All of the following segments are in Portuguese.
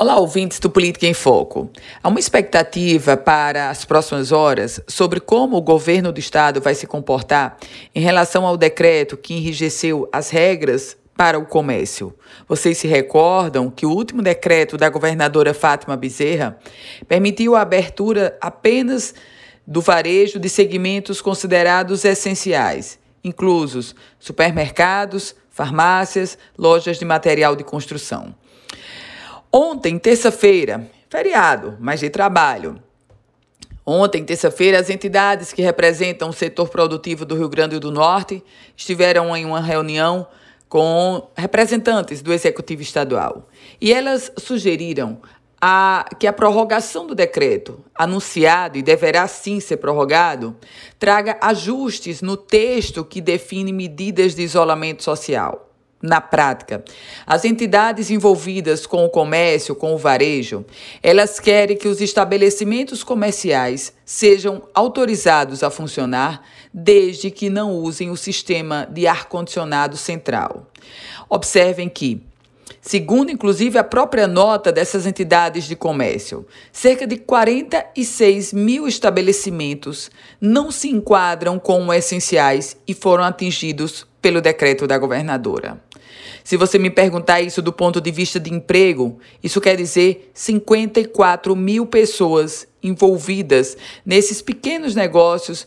Olá, ouvintes do Política em Foco. Há uma expectativa para as próximas horas sobre como o governo do estado vai se comportar em relação ao decreto que enrijeceu as regras para o comércio. Vocês se recordam que o último decreto da governadora Fátima Bezerra permitiu a abertura apenas do varejo de segmentos considerados essenciais, inclusos supermercados, farmácias, lojas de material de construção. Ontem, terça-feira, feriado, mas de trabalho. Ontem, terça-feira, as entidades que representam o setor produtivo do Rio Grande do Norte estiveram em uma reunião com representantes do Executivo Estadual. E elas sugeriram a, que a prorrogação do decreto, anunciado e deverá sim ser prorrogado, traga ajustes no texto que define medidas de isolamento social. Na prática, as entidades envolvidas com o comércio, com o varejo, elas querem que os estabelecimentos comerciais sejam autorizados a funcionar desde que não usem o sistema de ar-condicionado central. Observem que Segundo, inclusive, a própria nota dessas entidades de comércio, cerca de 46 mil estabelecimentos não se enquadram como essenciais e foram atingidos pelo decreto da governadora. Se você me perguntar isso do ponto de vista de emprego, isso quer dizer 54 mil pessoas envolvidas nesses pequenos negócios,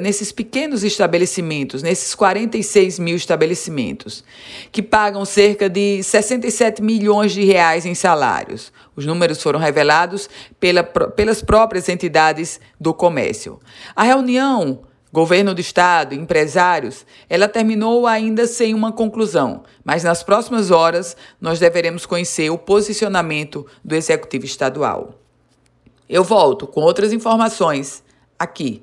nesses pequenos estabelecimentos, nesses 46 mil estabelecimentos, que pagam cerca de 67 milhões de reais em salários. Os números foram revelados pela, pelas próprias entidades do comércio. A reunião Governo do Estado, empresários, ela terminou ainda sem uma conclusão, mas nas próximas horas nós deveremos conhecer o posicionamento do Executivo Estadual. Eu volto com outras informações aqui